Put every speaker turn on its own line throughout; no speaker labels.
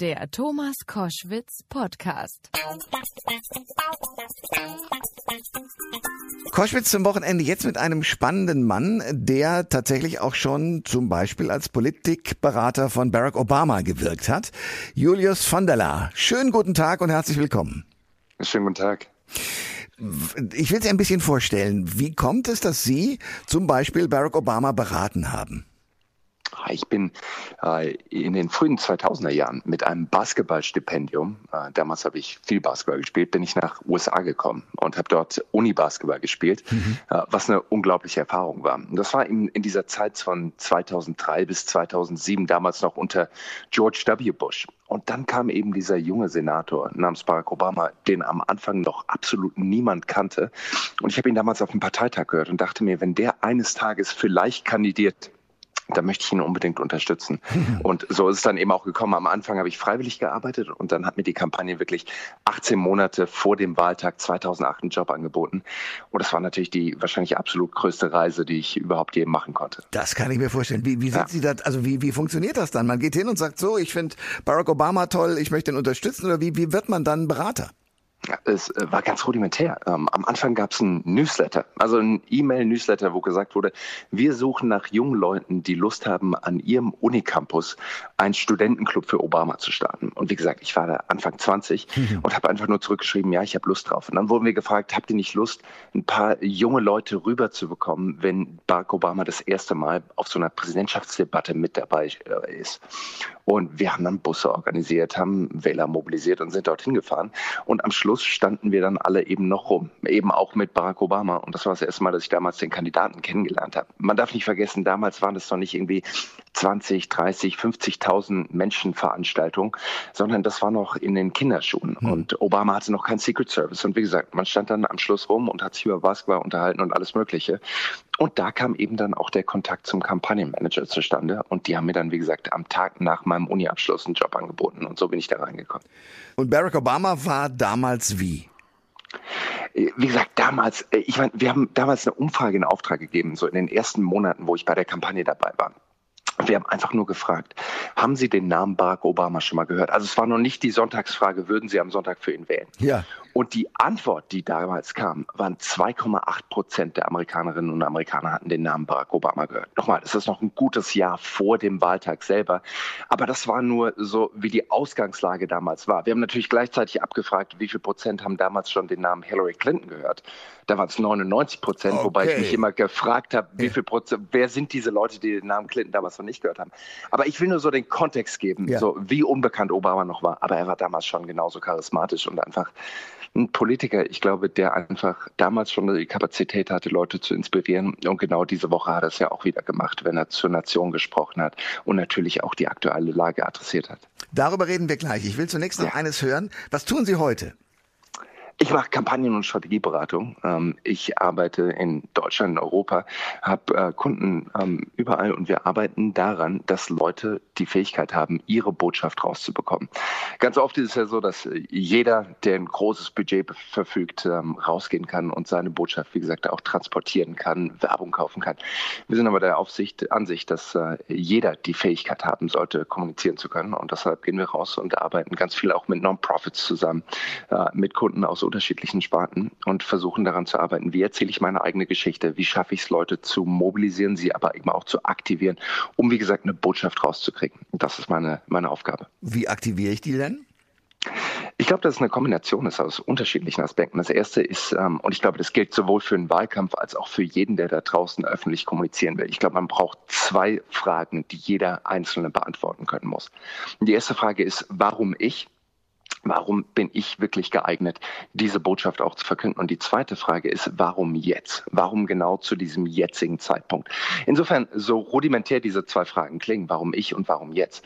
Der Thomas Koschwitz Podcast.
Koschwitz zum Wochenende jetzt mit einem spannenden Mann, der tatsächlich auch schon zum Beispiel als Politikberater von Barack Obama gewirkt hat. Julius von der La. Schönen guten Tag und herzlich willkommen.
Schönen guten Tag.
Ich will Sie ein bisschen vorstellen. Wie kommt es, dass Sie zum Beispiel Barack Obama beraten haben?
Ich bin äh, in den frühen 2000er Jahren mit einem Basketballstipendium, äh, damals habe ich viel Basketball gespielt, bin ich nach USA gekommen und habe dort Uni-Basketball gespielt, mhm. äh, was eine unglaubliche Erfahrung war. Und das war in, in dieser Zeit von 2003 bis 2007, damals noch unter George W. Bush. Und dann kam eben dieser junge Senator namens Barack Obama, den am Anfang noch absolut niemand kannte. Und ich habe ihn damals auf dem Parteitag gehört und dachte mir, wenn der eines Tages vielleicht kandidiert, da möchte ich ihn unbedingt unterstützen. Und so ist es dann eben auch gekommen. Am Anfang habe ich freiwillig gearbeitet und dann hat mir die Kampagne wirklich 18 Monate vor dem Wahltag 2008 einen Job angeboten. Und das war natürlich die wahrscheinlich absolut größte Reise, die ich überhaupt je machen konnte.
Das kann ich mir vorstellen. Wie, wie sind ja. Sie das, also wie, wie funktioniert das dann? Man geht hin und sagt so, ich finde Barack Obama toll, ich möchte ihn unterstützen oder wie, wie wird man dann Berater?
Es äh, war ganz rudimentär. Ähm, am Anfang gab es ein Newsletter, also ein E-Mail-Newsletter, wo gesagt wurde, wir suchen nach jungen Leuten, die Lust haben, an ihrem Unicampus einen Studentenclub für Obama zu starten. Und wie gesagt, ich war da Anfang 20 mhm. und habe einfach nur zurückgeschrieben, ja, ich habe Lust drauf. Und dann wurden wir gefragt, habt ihr nicht Lust, ein paar junge Leute rüberzubekommen, wenn Barack Obama das erste Mal auf so einer Präsidentschaftsdebatte mit dabei äh, ist? Und wir haben dann Busse organisiert, haben Wähler mobilisiert und sind dorthin gefahren. Und am Schluss standen wir dann alle eben noch rum, eben auch mit Barack Obama. Und das war das erste Mal, dass ich damals den Kandidaten kennengelernt habe. Man darf nicht vergessen, damals waren das noch nicht irgendwie 20, 30, 50.000 Menschen Veranstaltungen, sondern das war noch in den Kinderschuhen. Hm. Und Obama hatte noch kein Secret Service. Und wie gesagt, man stand dann am Schluss rum und hat sich über Basketball unterhalten und alles Mögliche. Und da kam eben dann auch der Kontakt zum Kampagnenmanager zustande. Und die haben mir dann, wie gesagt, am Tag nach meinem Uni-Abschluss einen Job angeboten. Und so bin ich da reingekommen.
Und Barack Obama war damals wie?
Wie gesagt, damals, äh, ich meine, wir haben damals eine Umfrage in Auftrag gegeben, so in den ersten Monaten, wo ich bei der Kampagne dabei war. Wir haben einfach nur gefragt, haben Sie den Namen Barack Obama schon mal gehört? Also es war noch nicht die Sonntagsfrage, würden Sie am Sonntag für ihn wählen?
Ja.
Und die Antwort, die damals kam, waren 2,8 Prozent der Amerikanerinnen und Amerikaner hatten den Namen Barack Obama gehört. Nochmal, das ist noch ein gutes Jahr vor dem Wahltag selber. Aber das war nur so, wie die Ausgangslage damals war. Wir haben natürlich gleichzeitig abgefragt, wie viel Prozent haben damals schon den Namen Hillary Clinton gehört. Da waren es 99 Prozent, okay. wobei ich mich immer gefragt habe, wie viel Prozent, wer sind diese Leute, die den Namen Clinton damals noch nicht gehört haben. Aber ich will nur so den Kontext geben, ja. so wie unbekannt Obama noch war. Aber er war damals schon genauso charismatisch und einfach ein Politiker, ich glaube, der einfach damals schon die Kapazität hatte, Leute zu inspirieren. Und genau diese Woche hat er es ja auch wieder gemacht, wenn er zur Nation gesprochen hat und natürlich auch die aktuelle Lage adressiert hat.
Darüber reden wir gleich. Ich will zunächst noch ja. eines hören. Was tun Sie heute?
Ich mache Kampagnen- und Strategieberatung. Ähm, ich arbeite in Deutschland, in Europa, habe äh, Kunden ähm, überall und wir arbeiten daran, dass Leute die Fähigkeit haben, ihre Botschaft rauszubekommen. Ganz oft ist es ja so, dass jeder, der ein großes Budget verfügt, ähm, rausgehen kann und seine Botschaft, wie gesagt, auch transportieren kann, Werbung kaufen kann. Wir sind aber der Aufsicht, Ansicht, dass äh, jeder die Fähigkeit haben sollte, kommunizieren zu können und deshalb gehen wir raus und arbeiten ganz viel auch mit Non-Profits zusammen, äh, mit Kunden aus unterschiedlichen Sparten und versuchen daran zu arbeiten, wie erzähle ich meine eigene Geschichte, wie schaffe ich es, Leute zu mobilisieren, sie aber eben auch zu aktivieren, um, wie gesagt, eine Botschaft rauszukriegen. Das ist meine, meine Aufgabe.
Wie aktiviere ich die denn?
Ich glaube, dass es eine Kombination ist aus unterschiedlichen Aspekten. Das erste ist, ähm, und ich glaube, das gilt sowohl für einen Wahlkampf als auch für jeden, der da draußen öffentlich kommunizieren will. Ich glaube, man braucht zwei Fragen, die jeder Einzelne beantworten können muss. Die erste Frage ist, warum ich? Warum bin ich wirklich geeignet, diese Botschaft auch zu verkünden? Und die zweite Frage ist, warum jetzt? Warum genau zu diesem jetzigen Zeitpunkt? Insofern, so rudimentär diese zwei Fragen klingen, warum ich und warum jetzt,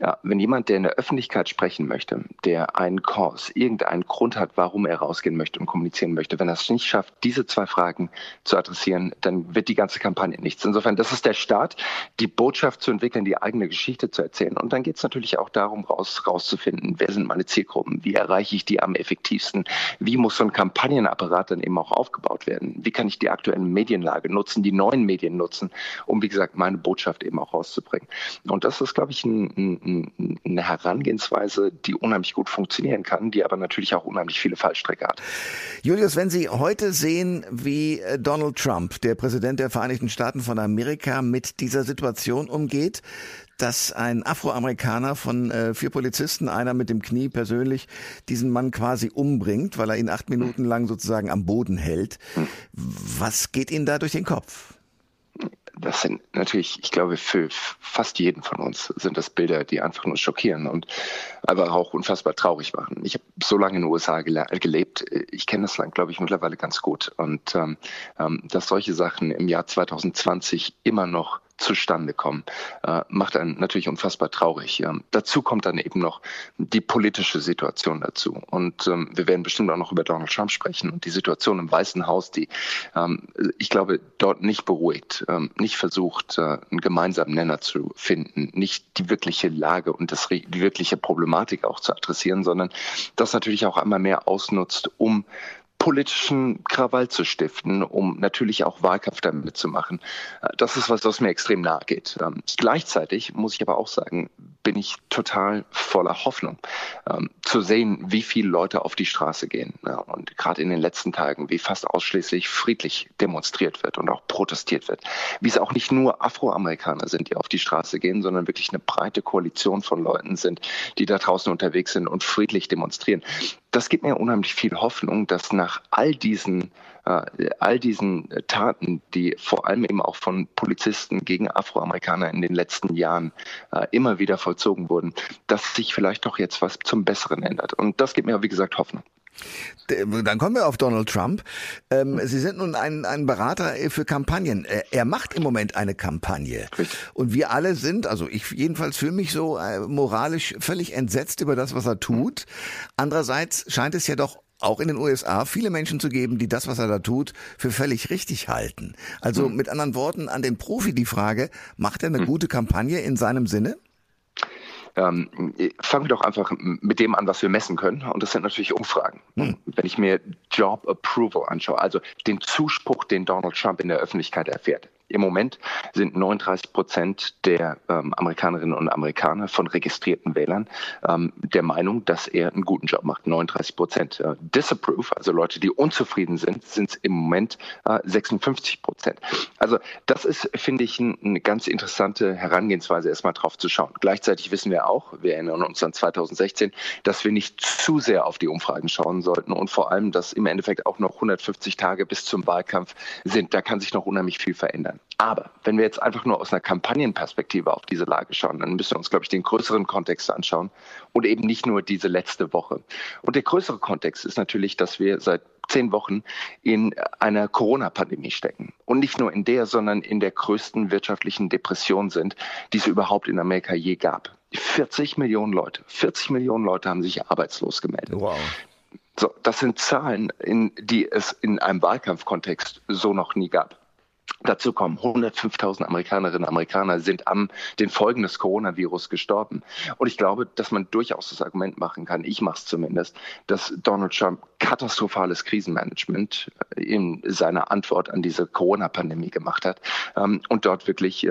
ja, wenn jemand, der in der Öffentlichkeit sprechen möchte, der einen Kurs, irgendeinen Grund hat, warum er rausgehen möchte und kommunizieren möchte, wenn er es nicht schafft, diese zwei Fragen zu adressieren, dann wird die ganze Kampagne nichts. Insofern, das ist der Start, die Botschaft zu entwickeln, die eigene Geschichte zu erzählen. Und dann geht es natürlich auch darum, raus, rauszufinden, wer sind meine Zielgruppen, wie erreiche ich die am effektivsten, wie muss so ein Kampagnenapparat dann eben auch aufgebaut werden, wie kann ich die aktuellen Medienlage nutzen, die neuen Medien nutzen, um, wie gesagt, meine Botschaft eben auch rauszubringen. Und das ist, glaube ich, ein, ein eine Herangehensweise, die unheimlich gut funktionieren kann, die aber natürlich auch unheimlich viele Fallstrecke hat.
Julius, wenn Sie heute sehen, wie äh, Donald Trump, der Präsident der Vereinigten Staaten von Amerika, mit dieser Situation umgeht, dass ein Afroamerikaner von äh, vier Polizisten, einer mit dem Knie persönlich, diesen Mann quasi umbringt, weil er ihn acht Minuten lang sozusagen am Boden hält. Was geht Ihnen da durch den Kopf?
Das sind natürlich, ich glaube, für fast jeden von uns sind das Bilder, die einfach nur schockieren und aber auch unfassbar traurig machen. Ich habe so lange in den USA gelebt, ich kenne das Land, glaube ich, mittlerweile ganz gut. Und ähm, ähm dass solche Sachen im Jahr 2020 immer noch zustande kommen, äh, macht einen natürlich unfassbar traurig. Ähm, dazu kommt dann eben noch die politische Situation dazu. Und ähm, wir werden bestimmt auch noch über Donald Trump sprechen und die Situation im Weißen Haus, die ähm, ich glaube dort nicht beruhigt, ähm, nicht versucht, äh, einen gemeinsamen Nenner zu finden, nicht die wirkliche Lage und das, die wirkliche Problematik auch zu adressieren, sondern das natürlich auch einmal mehr ausnutzt, um politischen Krawall zu stiften, um natürlich auch Wahlkampf damit zu machen. Äh, das ist was, was mir extrem nahe geht. Ähm, gleichzeitig muss ich aber auch sagen, bin ich total voller Hoffnung, ähm, zu sehen, wie viele Leute auf die Straße gehen. und gerade in den letzten Tagen, wie fast ausschließlich friedlich demonstriert wird und auch protestiert wird. Wie es auch nicht nur Afroamerikaner sind, die auf die Straße gehen, sondern wirklich eine breite Koalition von Leuten sind, die da draußen unterwegs sind und friedlich demonstrieren das gibt mir unheimlich viel Hoffnung, dass nach all diesen äh, all diesen Taten, die vor allem eben auch von Polizisten gegen Afroamerikaner in den letzten Jahren äh, immer wieder vollzogen wurden, dass sich vielleicht doch jetzt was zum Besseren ändert. Und das gibt mir, wie gesagt, Hoffnung.
Dann kommen wir auf Donald Trump. Ähm, Sie sind nun ein, ein Berater für Kampagnen. Er macht im Moment eine Kampagne. Und wir alle sind, also ich jedenfalls fühle mich so äh, moralisch völlig entsetzt über das, was er tut. Andererseits scheint es ja doch auch in den USA viele Menschen zu geben, die das, was er da tut, für völlig richtig halten. Also hm. mit anderen Worten an den Profi die Frage, macht er eine hm. gute Kampagne in seinem Sinne?
Ähm, fangen wir doch einfach mit dem an, was wir messen können. Und das sind natürlich Umfragen. Hm. Wenn ich mir Job Approval anschaue, also den Zuspruch, den Donald Trump in der Öffentlichkeit erfährt, im Moment sind 39 Prozent der ähm, Amerikanerinnen und Amerikaner von registrierten Wählern ähm, der Meinung, dass er einen guten Job macht. 39 Prozent. Äh, Disapprove, also Leute, die unzufrieden sind, sind es im Moment äh, 56 Prozent. Also das ist, finde ich, ein, eine ganz interessante Herangehensweise, erstmal drauf zu schauen. Gleichzeitig wissen wir auch, wir erinnern uns an 2016, dass wir nicht zu sehr auf die Umfragen schauen sollten und vor allem, dass im Endeffekt auch noch 150 Tage bis zum Wahlkampf sind. Da kann sich noch unheimlich viel verändern. Aber wenn wir jetzt einfach nur aus einer Kampagnenperspektive auf diese Lage schauen, dann müssen wir uns, glaube ich, den größeren Kontext anschauen und eben nicht nur diese letzte Woche. Und der größere Kontext ist natürlich, dass wir seit zehn Wochen in einer Corona-Pandemie stecken. Und nicht nur in der, sondern in der größten wirtschaftlichen Depression sind, die es überhaupt in Amerika je gab. 40 Millionen Leute, 40 Millionen Leute haben sich arbeitslos gemeldet. Wow. So, das sind Zahlen, in, die es in einem Wahlkampfkontext so noch nie gab. Dazu kommen 105.000 Amerikanerinnen und Amerikaner sind an den Folgen des Coronavirus gestorben. Und ich glaube, dass man durchaus das Argument machen kann, ich mache es zumindest, dass Donald Trump katastrophales Krisenmanagement äh, in seiner Antwort an diese Corona-Pandemie gemacht hat ähm, und dort wirklich äh,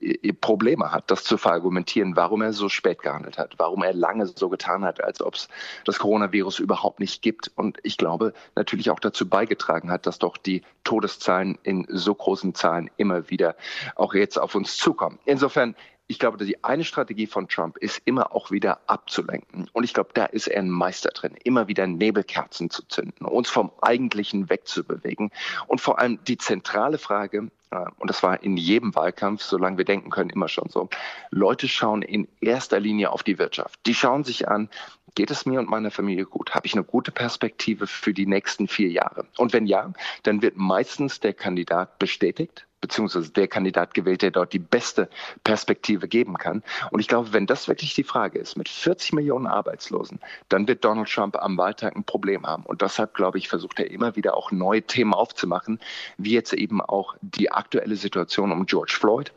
äh, Probleme hat, das zu verargumentieren, warum er so spät gehandelt hat, warum er lange so getan hat, als ob es das Coronavirus überhaupt nicht gibt. Und ich glaube, natürlich auch dazu beigetragen hat, dass doch die Todeszahlen in so großen Zahlen immer wieder auch jetzt auf uns zukommen. Insofern ich glaube, die eine Strategie von Trump ist immer auch wieder abzulenken. Und ich glaube, da ist er ein Meister drin, immer wieder Nebelkerzen zu zünden, uns vom Eigentlichen wegzubewegen. Und vor allem die zentrale Frage, und das war in jedem Wahlkampf, solange wir denken können, immer schon so. Leute schauen in erster Linie auf die Wirtschaft. Die schauen sich an, geht es mir und meiner Familie gut? Habe ich eine gute Perspektive für die nächsten vier Jahre? Und wenn ja, dann wird meistens der Kandidat bestätigt beziehungsweise der Kandidat gewählt, der dort die beste Perspektive geben kann. Und ich glaube, wenn das wirklich die Frage ist, mit 40 Millionen Arbeitslosen, dann wird Donald Trump am Wahltag ein Problem haben. Und deshalb, glaube ich, versucht er immer wieder auch neue Themen aufzumachen, wie jetzt eben auch die aktuelle Situation um George Floyd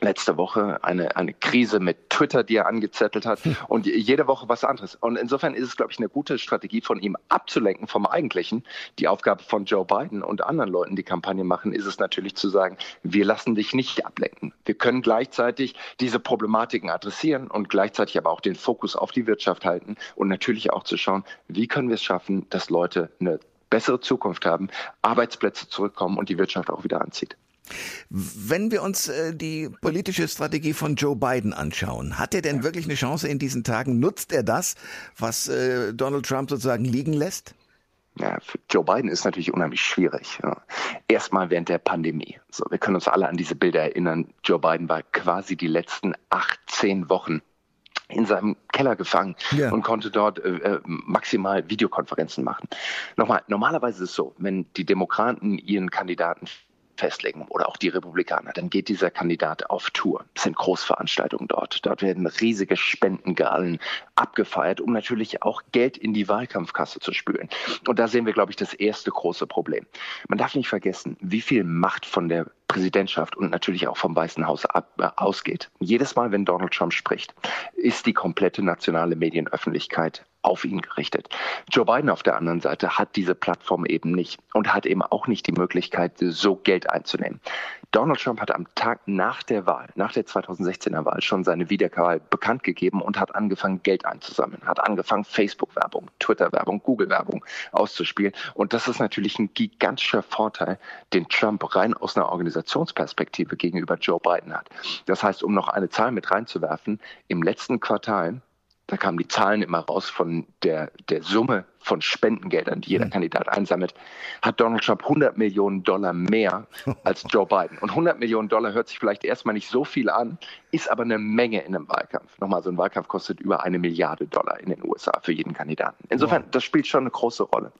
letzte Woche eine, eine Krise mit Twitter, die er angezettelt hat hm. und jede Woche was anderes. Und insofern ist es, glaube ich, eine gute Strategie von ihm abzulenken vom Eigentlichen. Die Aufgabe von Joe Biden und anderen Leuten, die Kampagne machen, ist es natürlich zu sagen, wir lassen dich nicht ablenken. Wir können gleichzeitig diese Problematiken adressieren und gleichzeitig aber auch den Fokus auf die Wirtschaft halten und natürlich auch zu schauen, wie können wir es schaffen, dass Leute eine bessere Zukunft haben, Arbeitsplätze zurückkommen und die Wirtschaft auch wieder anzieht.
Wenn wir uns äh, die politische Strategie von Joe Biden anschauen, hat er denn wirklich eine Chance in diesen Tagen? Nutzt er das, was äh, Donald Trump sozusagen liegen lässt?
Ja, für Joe Biden ist natürlich unheimlich schwierig. Ja. Erstmal während der Pandemie. So, wir können uns alle an diese Bilder erinnern. Joe Biden war quasi die letzten 18 Wochen in seinem Keller gefangen ja. und konnte dort äh, äh, maximal Videokonferenzen machen. Nochmal, normalerweise ist es so, wenn die Demokraten ihren Kandidaten festlegen oder auch die Republikaner, dann geht dieser Kandidat auf Tour. Es sind Großveranstaltungen dort. Dort werden riesige Spendengalen abgefeiert, um natürlich auch Geld in die Wahlkampfkasse zu spülen. Und da sehen wir, glaube ich, das erste große Problem. Man darf nicht vergessen, wie viel Macht von der Präsidentschaft und natürlich auch vom Weißen Haus ab, äh, ausgeht. Jedes Mal, wenn Donald Trump spricht, ist die komplette nationale Medienöffentlichkeit auf ihn gerichtet. Joe Biden auf der anderen Seite hat diese Plattform eben nicht und hat eben auch nicht die Möglichkeit, so Geld einzunehmen. Donald Trump hat am Tag nach der Wahl, nach der 2016er Wahl, schon seine Wiederwahl bekannt gegeben und hat angefangen, Geld einzusammeln, hat angefangen, Facebook-Werbung, Twitter-Werbung, Google-Werbung auszuspielen. Und das ist natürlich ein gigantischer Vorteil, den Trump rein aus einer Organisationsperspektive gegenüber Joe Biden hat. Das heißt, um noch eine Zahl mit reinzuwerfen, im letzten Quartal da kamen die Zahlen immer raus von der, der Summe von Spendengeldern, die jeder mhm. Kandidat einsammelt, hat Donald Trump 100 Millionen Dollar mehr als Joe Biden. Und 100 Millionen Dollar hört sich vielleicht erstmal nicht so viel an, ist aber eine Menge in einem Wahlkampf. Nochmal, so ein Wahlkampf kostet über eine Milliarde Dollar in den USA für jeden Kandidaten. Insofern, wow. das spielt schon eine große Rolle.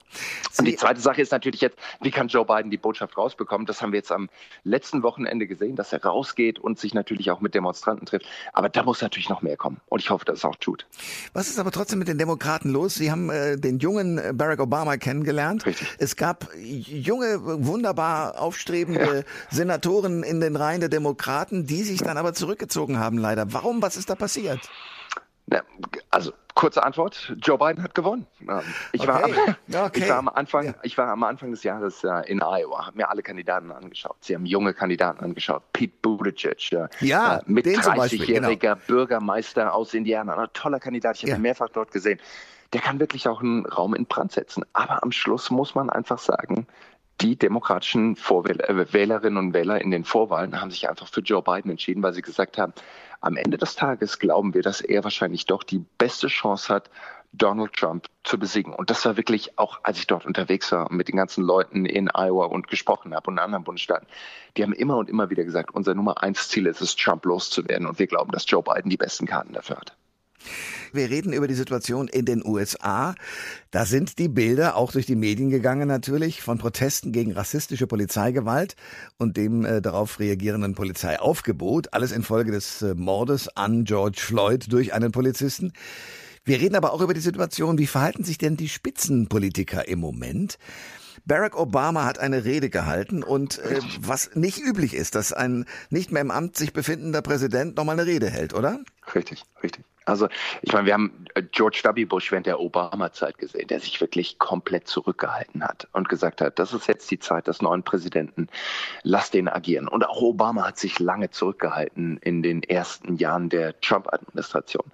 Und die zweite Sache ist natürlich jetzt, wie kann Joe Biden die Botschaft rausbekommen? Das haben wir jetzt am letzten Wochenende gesehen, dass er rausgeht und sich natürlich auch mit Demonstranten trifft. Aber da muss natürlich noch mehr kommen. Und ich hoffe, dass es auch tut.
Was ist aber trotzdem mit den Demokraten los? Sie haben äh, den jungen Barack Obama kennengelernt. Richtig. Es gab junge, wunderbar aufstrebende ja. Senatoren in den Reihen der Demokraten, die sich dann aber zurückgezogen haben, leider. Warum? Was ist da passiert?
Also kurze Antwort: Joe Biden hat gewonnen. Ähm, ich, okay. war, am, okay. ich war am Anfang, ja. ich war am Anfang des Jahres äh, in Iowa, habe mir alle Kandidaten angeschaut. Sie haben junge Kandidaten angeschaut. Pete Buttigieg, äh, ja, äh, mit 30-jähriger genau. Bürgermeister aus Indiana, ein toller Kandidat. Ich habe ja. ihn mehrfach dort gesehen der kann wirklich auch einen Raum in Brand setzen. Aber am Schluss muss man einfach sagen, die demokratischen Vorwähler, äh, Wählerinnen und Wähler in den Vorwahlen haben sich einfach für Joe Biden entschieden, weil sie gesagt haben, am Ende des Tages glauben wir, dass er wahrscheinlich doch die beste Chance hat, Donald Trump zu besiegen. Und das war wirklich auch, als ich dort unterwegs war und mit den ganzen Leuten in Iowa und gesprochen habe und in anderen Bundesstaaten, die haben immer und immer wieder gesagt, unser Nummer eins Ziel ist es, Trump loszuwerden. Und wir glauben, dass Joe Biden die besten Karten dafür hat.
Wir reden über die Situation in den USA. Da sind die Bilder auch durch die Medien gegangen natürlich von Protesten gegen rassistische Polizeigewalt und dem äh, darauf reagierenden Polizeiaufgebot. Alles infolge des äh, Mordes an George Floyd durch einen Polizisten. Wir reden aber auch über die Situation, wie verhalten sich denn die Spitzenpolitiker im Moment? Barack Obama hat eine Rede gehalten und äh, was nicht üblich ist, dass ein nicht mehr im Amt sich befindender Präsident nochmal eine Rede hält, oder?
Richtig, richtig. Also ich meine, wir haben äh, George W. Bush während der Obama-Zeit gesehen, der sich wirklich komplett zurückgehalten hat und gesagt hat, das ist jetzt die Zeit des neuen Präsidenten, lass den agieren. Und auch Obama hat sich lange zurückgehalten in den ersten Jahren der Trump-Administration.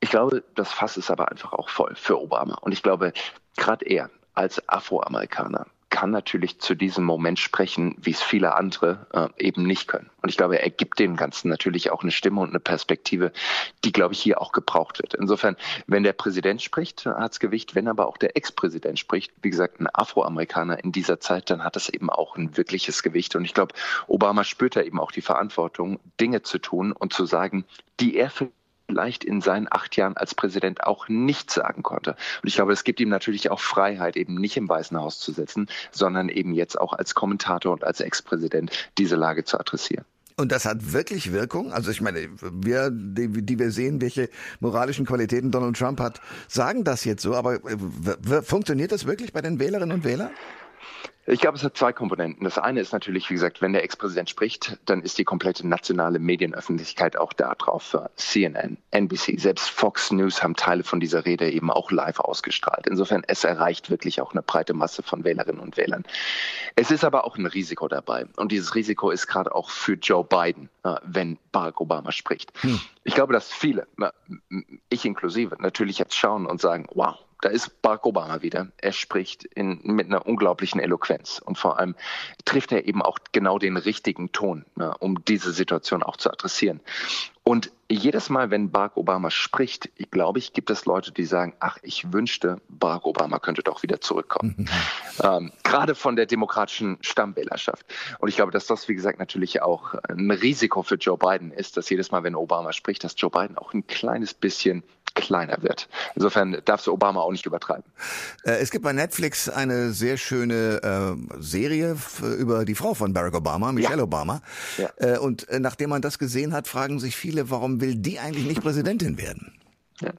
Ich glaube, das Fass ist aber einfach auch voll für Obama. Und ich glaube, gerade er als Afroamerikaner kann natürlich zu diesem Moment sprechen, wie es viele andere äh, eben nicht können. Und ich glaube, er gibt dem Ganzen natürlich auch eine Stimme und eine Perspektive, die, glaube ich, hier auch gebraucht wird. Insofern, wenn der Präsident spricht, hat es Gewicht. Wenn aber auch der Ex-Präsident spricht, wie gesagt, ein Afroamerikaner in dieser Zeit, dann hat es eben auch ein wirkliches Gewicht. Und ich glaube, Obama spürt da eben auch die Verantwortung, Dinge zu tun und zu sagen, die er für vielleicht in seinen acht Jahren als Präsident auch nicht sagen konnte. Und ich glaube, es gibt ihm natürlich auch Freiheit, eben nicht im Weißen Haus zu sitzen, sondern eben jetzt auch als Kommentator und als Ex-Präsident diese Lage zu adressieren.
Und das hat wirklich Wirkung. Also ich meine, wir, die, die, wir sehen, welche moralischen Qualitäten Donald Trump hat, sagen das jetzt so. Aber funktioniert das wirklich bei den Wählerinnen und Wählern?
Ich glaube, es hat zwei Komponenten. Das eine ist natürlich, wie gesagt, wenn der Ex-Präsident spricht, dann ist die komplette nationale Medienöffentlichkeit auch da drauf. CNN, NBC, selbst Fox News haben Teile von dieser Rede eben auch live ausgestrahlt. Insofern, es erreicht wirklich auch eine breite Masse von Wählerinnen und Wählern. Es ist aber auch ein Risiko dabei. Und dieses Risiko ist gerade auch für Joe Biden, äh, wenn Barack Obama spricht. Hm. Ich glaube, dass viele, ich inklusive, natürlich jetzt schauen und sagen, wow, da ist Barack Obama wieder. Er spricht in, mit einer unglaublichen Eloquenz und vor allem trifft er eben auch genau den richtigen Ton, ja, um diese Situation auch zu adressieren. Und jedes Mal, wenn Barack Obama spricht, ich glaube ich, gibt es Leute, die sagen, ach, ich wünschte, Barack Obama könnte doch wieder zurückkommen. ähm, gerade von der demokratischen Stammwählerschaft. Und ich glaube, dass das, wie gesagt, natürlich auch ein Risiko für Joe Biden ist, dass jedes Mal, wenn Obama spricht, dass Joe Biden auch ein kleines bisschen kleiner wird. Insofern darfst du Obama auch nicht übertreiben.
Äh, es gibt bei Netflix eine sehr schöne äh, Serie über die Frau von Barack Obama, Michelle ja. Obama. Ja. Äh, und äh, nachdem man das gesehen hat, fragen sich viele, warum will die eigentlich nicht Präsidentin werden?
Ja.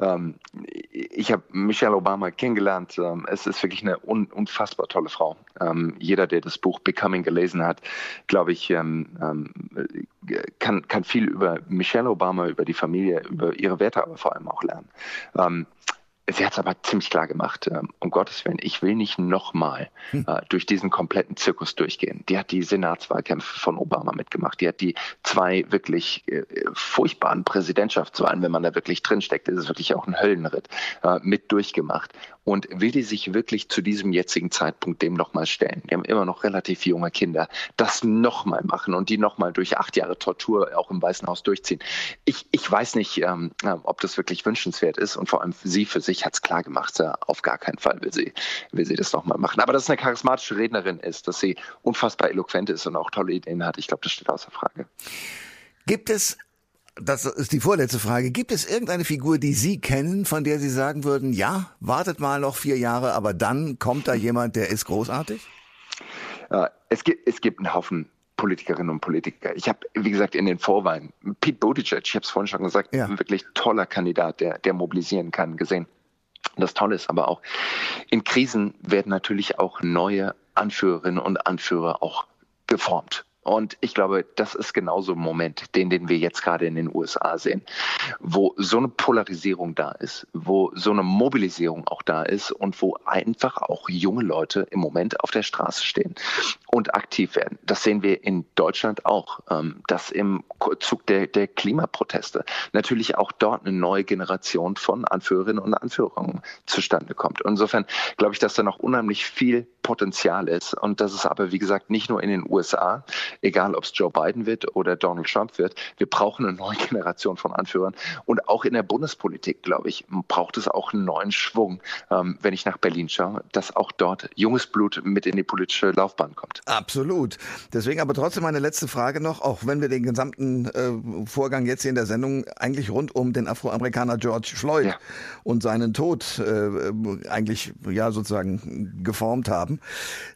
Ähm, ich habe Michelle Obama kennengelernt. Ähm, es ist wirklich eine un unfassbar tolle Frau. Ähm, jeder, der das Buch Becoming gelesen hat, glaube ich, ähm, ähm, kann, kann viel über Michelle Obama, über die Familie, über ihre Werte aber vor allem auch lernen. Sie hat es aber ziemlich klar gemacht, ähm, um Gottes Willen, ich will nicht nochmal hm. äh, durch diesen kompletten Zirkus durchgehen. Die hat die Senatswahlkämpfe von Obama mitgemacht. Die hat die zwei wirklich äh, furchtbaren Präsidentschaftswahlen, wenn man da wirklich drinsteckt, ist es wirklich auch ein Höllenritt, äh, mit durchgemacht und will die sich wirklich zu diesem jetzigen Zeitpunkt dem nochmal stellen. Die haben immer noch relativ junge Kinder, das nochmal machen und die nochmal durch acht Jahre Tortur auch im Weißen Haus durchziehen. Ich, ich weiß nicht, ähm, äh, ob das wirklich wünschenswert ist und vor allem sie für sich hat es klar gemacht, äh, auf gar keinen Fall will sie, will sie das nochmal machen. Aber dass es eine charismatische Rednerin ist, dass sie unfassbar eloquent ist und auch tolle Ideen hat, ich glaube, das steht außer Frage.
Gibt es das ist die vorletzte Frage. Gibt es irgendeine Figur, die Sie kennen, von der Sie sagen würden, ja, wartet mal noch vier Jahre, aber dann kommt da jemand, der ist großartig?
Äh, es, gibt, es gibt einen Haufen Politikerinnen und Politiker. Ich habe, wie gesagt, in den Vorwahlen Pete Buttigieg, ich habe es vorhin schon gesagt, ja. ein wirklich toller Kandidat, der, der mobilisieren kann, gesehen. Das Tolle ist aber auch, in Krisen werden natürlich auch neue Anführerinnen und Anführer auch geformt. Und ich glaube, das ist genauso ein Moment, den, den wir jetzt gerade in den USA sehen, wo so eine Polarisierung da ist, wo so eine Mobilisierung auch da ist und wo einfach auch junge Leute im Moment auf der Straße stehen und aktiv werden. Das sehen wir in Deutschland auch, ähm, dass im Zug der, der Klimaproteste natürlich auch dort eine neue Generation von Anführerinnen und Anführern zustande kommt. insofern glaube ich, dass da noch unheimlich viel Potenzial ist und dass es aber, wie gesagt, nicht nur in den USA, egal ob es Joe Biden wird oder Donald Trump wird. Wir brauchen eine neue Generation von Anführern. Und auch in der Bundespolitik, glaube ich, braucht es auch einen neuen Schwung, ähm, wenn ich nach Berlin schaue, dass auch dort junges Blut mit in die politische Laufbahn kommt.
Absolut. Deswegen aber trotzdem eine letzte Frage noch, auch wenn wir den gesamten äh, Vorgang jetzt hier in der Sendung eigentlich rund um den Afroamerikaner George Floyd ja. und seinen Tod äh, eigentlich ja sozusagen geformt haben.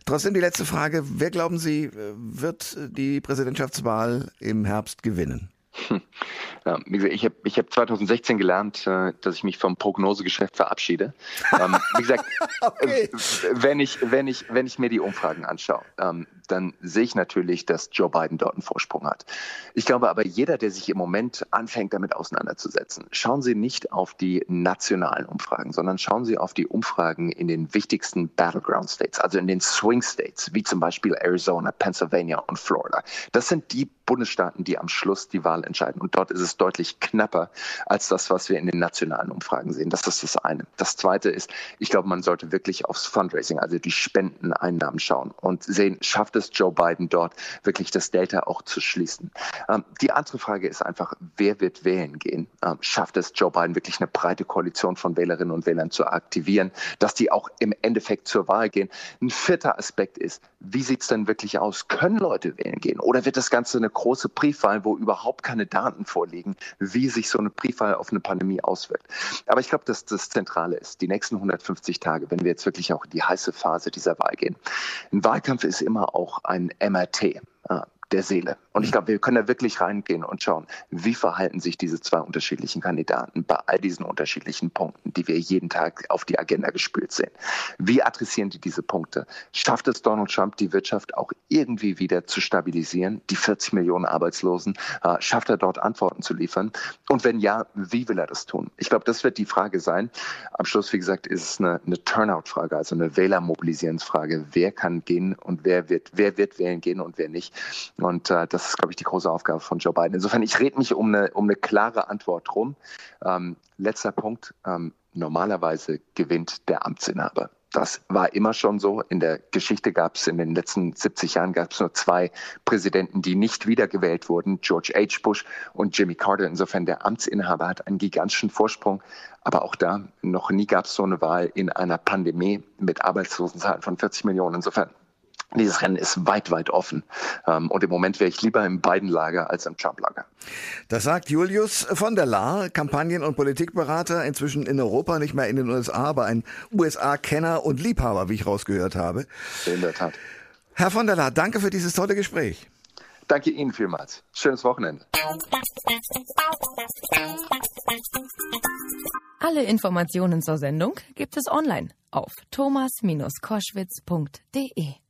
Trotzdem die letzte Frage, wer glauben Sie äh, wird die Präsidentschaftswahl im Herbst gewinnen? Hm.
Ja, wie gesagt, ich habe ich hab 2016 gelernt, äh, dass ich mich vom Prognosegeschäft verabschiede. Ähm, wie gesagt, okay. Äh, wenn, ich, wenn, ich, wenn ich mir die Umfragen anschaue, ähm, dann sehe ich natürlich, dass Joe Biden dort einen Vorsprung hat. Ich glaube aber, jeder, der sich im Moment anfängt, damit auseinanderzusetzen, schauen Sie nicht auf die nationalen Umfragen, sondern schauen Sie auf die Umfragen in den wichtigsten Battleground States, also in den Swing States, wie zum Beispiel Arizona, Pennsylvania und Florida. Das sind die Bundesstaaten, die am Schluss die Wahl entscheiden. Und dort ist es deutlich knapper als das, was wir in den nationalen Umfragen sehen. Das ist das eine. Das zweite ist, ich glaube, man sollte wirklich aufs Fundraising, also die Spendeneinnahmen schauen und sehen, schafft es Joe Biden dort wirklich das Delta auch zu schließen. Ähm, die andere Frage ist einfach, wer wird wählen gehen? Ähm, schafft es Joe Biden wirklich eine breite Koalition von Wählerinnen und Wählern zu aktivieren, dass die auch im Endeffekt zur Wahl gehen? Ein vierter Aspekt ist, wie sieht es denn wirklich aus? Können Leute wählen gehen? Oder wird das Ganze eine große Briefwahl, wo überhaupt keine Daten vorliegen, wie sich so eine Briefwahl auf eine Pandemie auswirkt. Aber ich glaube, dass das Zentrale ist, die nächsten 150 Tage, wenn wir jetzt wirklich auch in die heiße Phase dieser Wahl gehen. Ein Wahlkampf ist immer auch ein MRT äh, der Seele. Und ich glaube, wir können da wirklich reingehen und schauen, wie verhalten sich diese zwei unterschiedlichen Kandidaten bei all diesen unterschiedlichen Punkten, die wir jeden Tag auf die Agenda gespült sehen. Wie adressieren die diese Punkte? Schafft es Donald Trump, die Wirtschaft auch irgendwie wieder zu stabilisieren? Die 40 Millionen Arbeitslosen, äh, schafft er dort Antworten zu liefern? Und wenn ja, wie will er das tun? Ich glaube, das wird die Frage sein. Am Schluss, wie gesagt, ist es eine, eine Turnout-Frage, also eine Wählermobilisierungsfrage. Wer kann gehen und wer wird, wer wird wählen gehen und wer nicht? Und äh, das ist, glaube ich, die große Aufgabe von Joe Biden. Insofern, ich rede mich um eine, um eine klare Antwort rum. Ähm, letzter Punkt. Ähm, normalerweise gewinnt der Amtsinhaber. Das war immer schon so. In der Geschichte gab es in den letzten 70 Jahren gab es nur zwei Präsidenten, die nicht wiedergewählt wurden, George H. Bush und Jimmy Carter. Insofern der Amtsinhaber hat einen gigantischen Vorsprung. Aber auch da, noch nie gab es so eine Wahl in einer Pandemie mit Arbeitslosenzahlen von 40 Millionen. Insofern dieses Rennen ist weit, weit offen. Ähm, und im Moment wäre ich lieber im Biden-Lager als im Trump-Lager.
Das sagt Julius von der Laar, Kampagnen- und Politikberater, inzwischen in Europa, nicht mehr in den USA, aber ein USA-Kenner und Liebhaber, wie ich rausgehört habe.
In der Tat.
Herr von der Laar, danke für dieses tolle Gespräch.
Danke Ihnen vielmals. Schönes Wochenende.
Alle Informationen zur Sendung gibt es online auf thomas-koschwitz.de.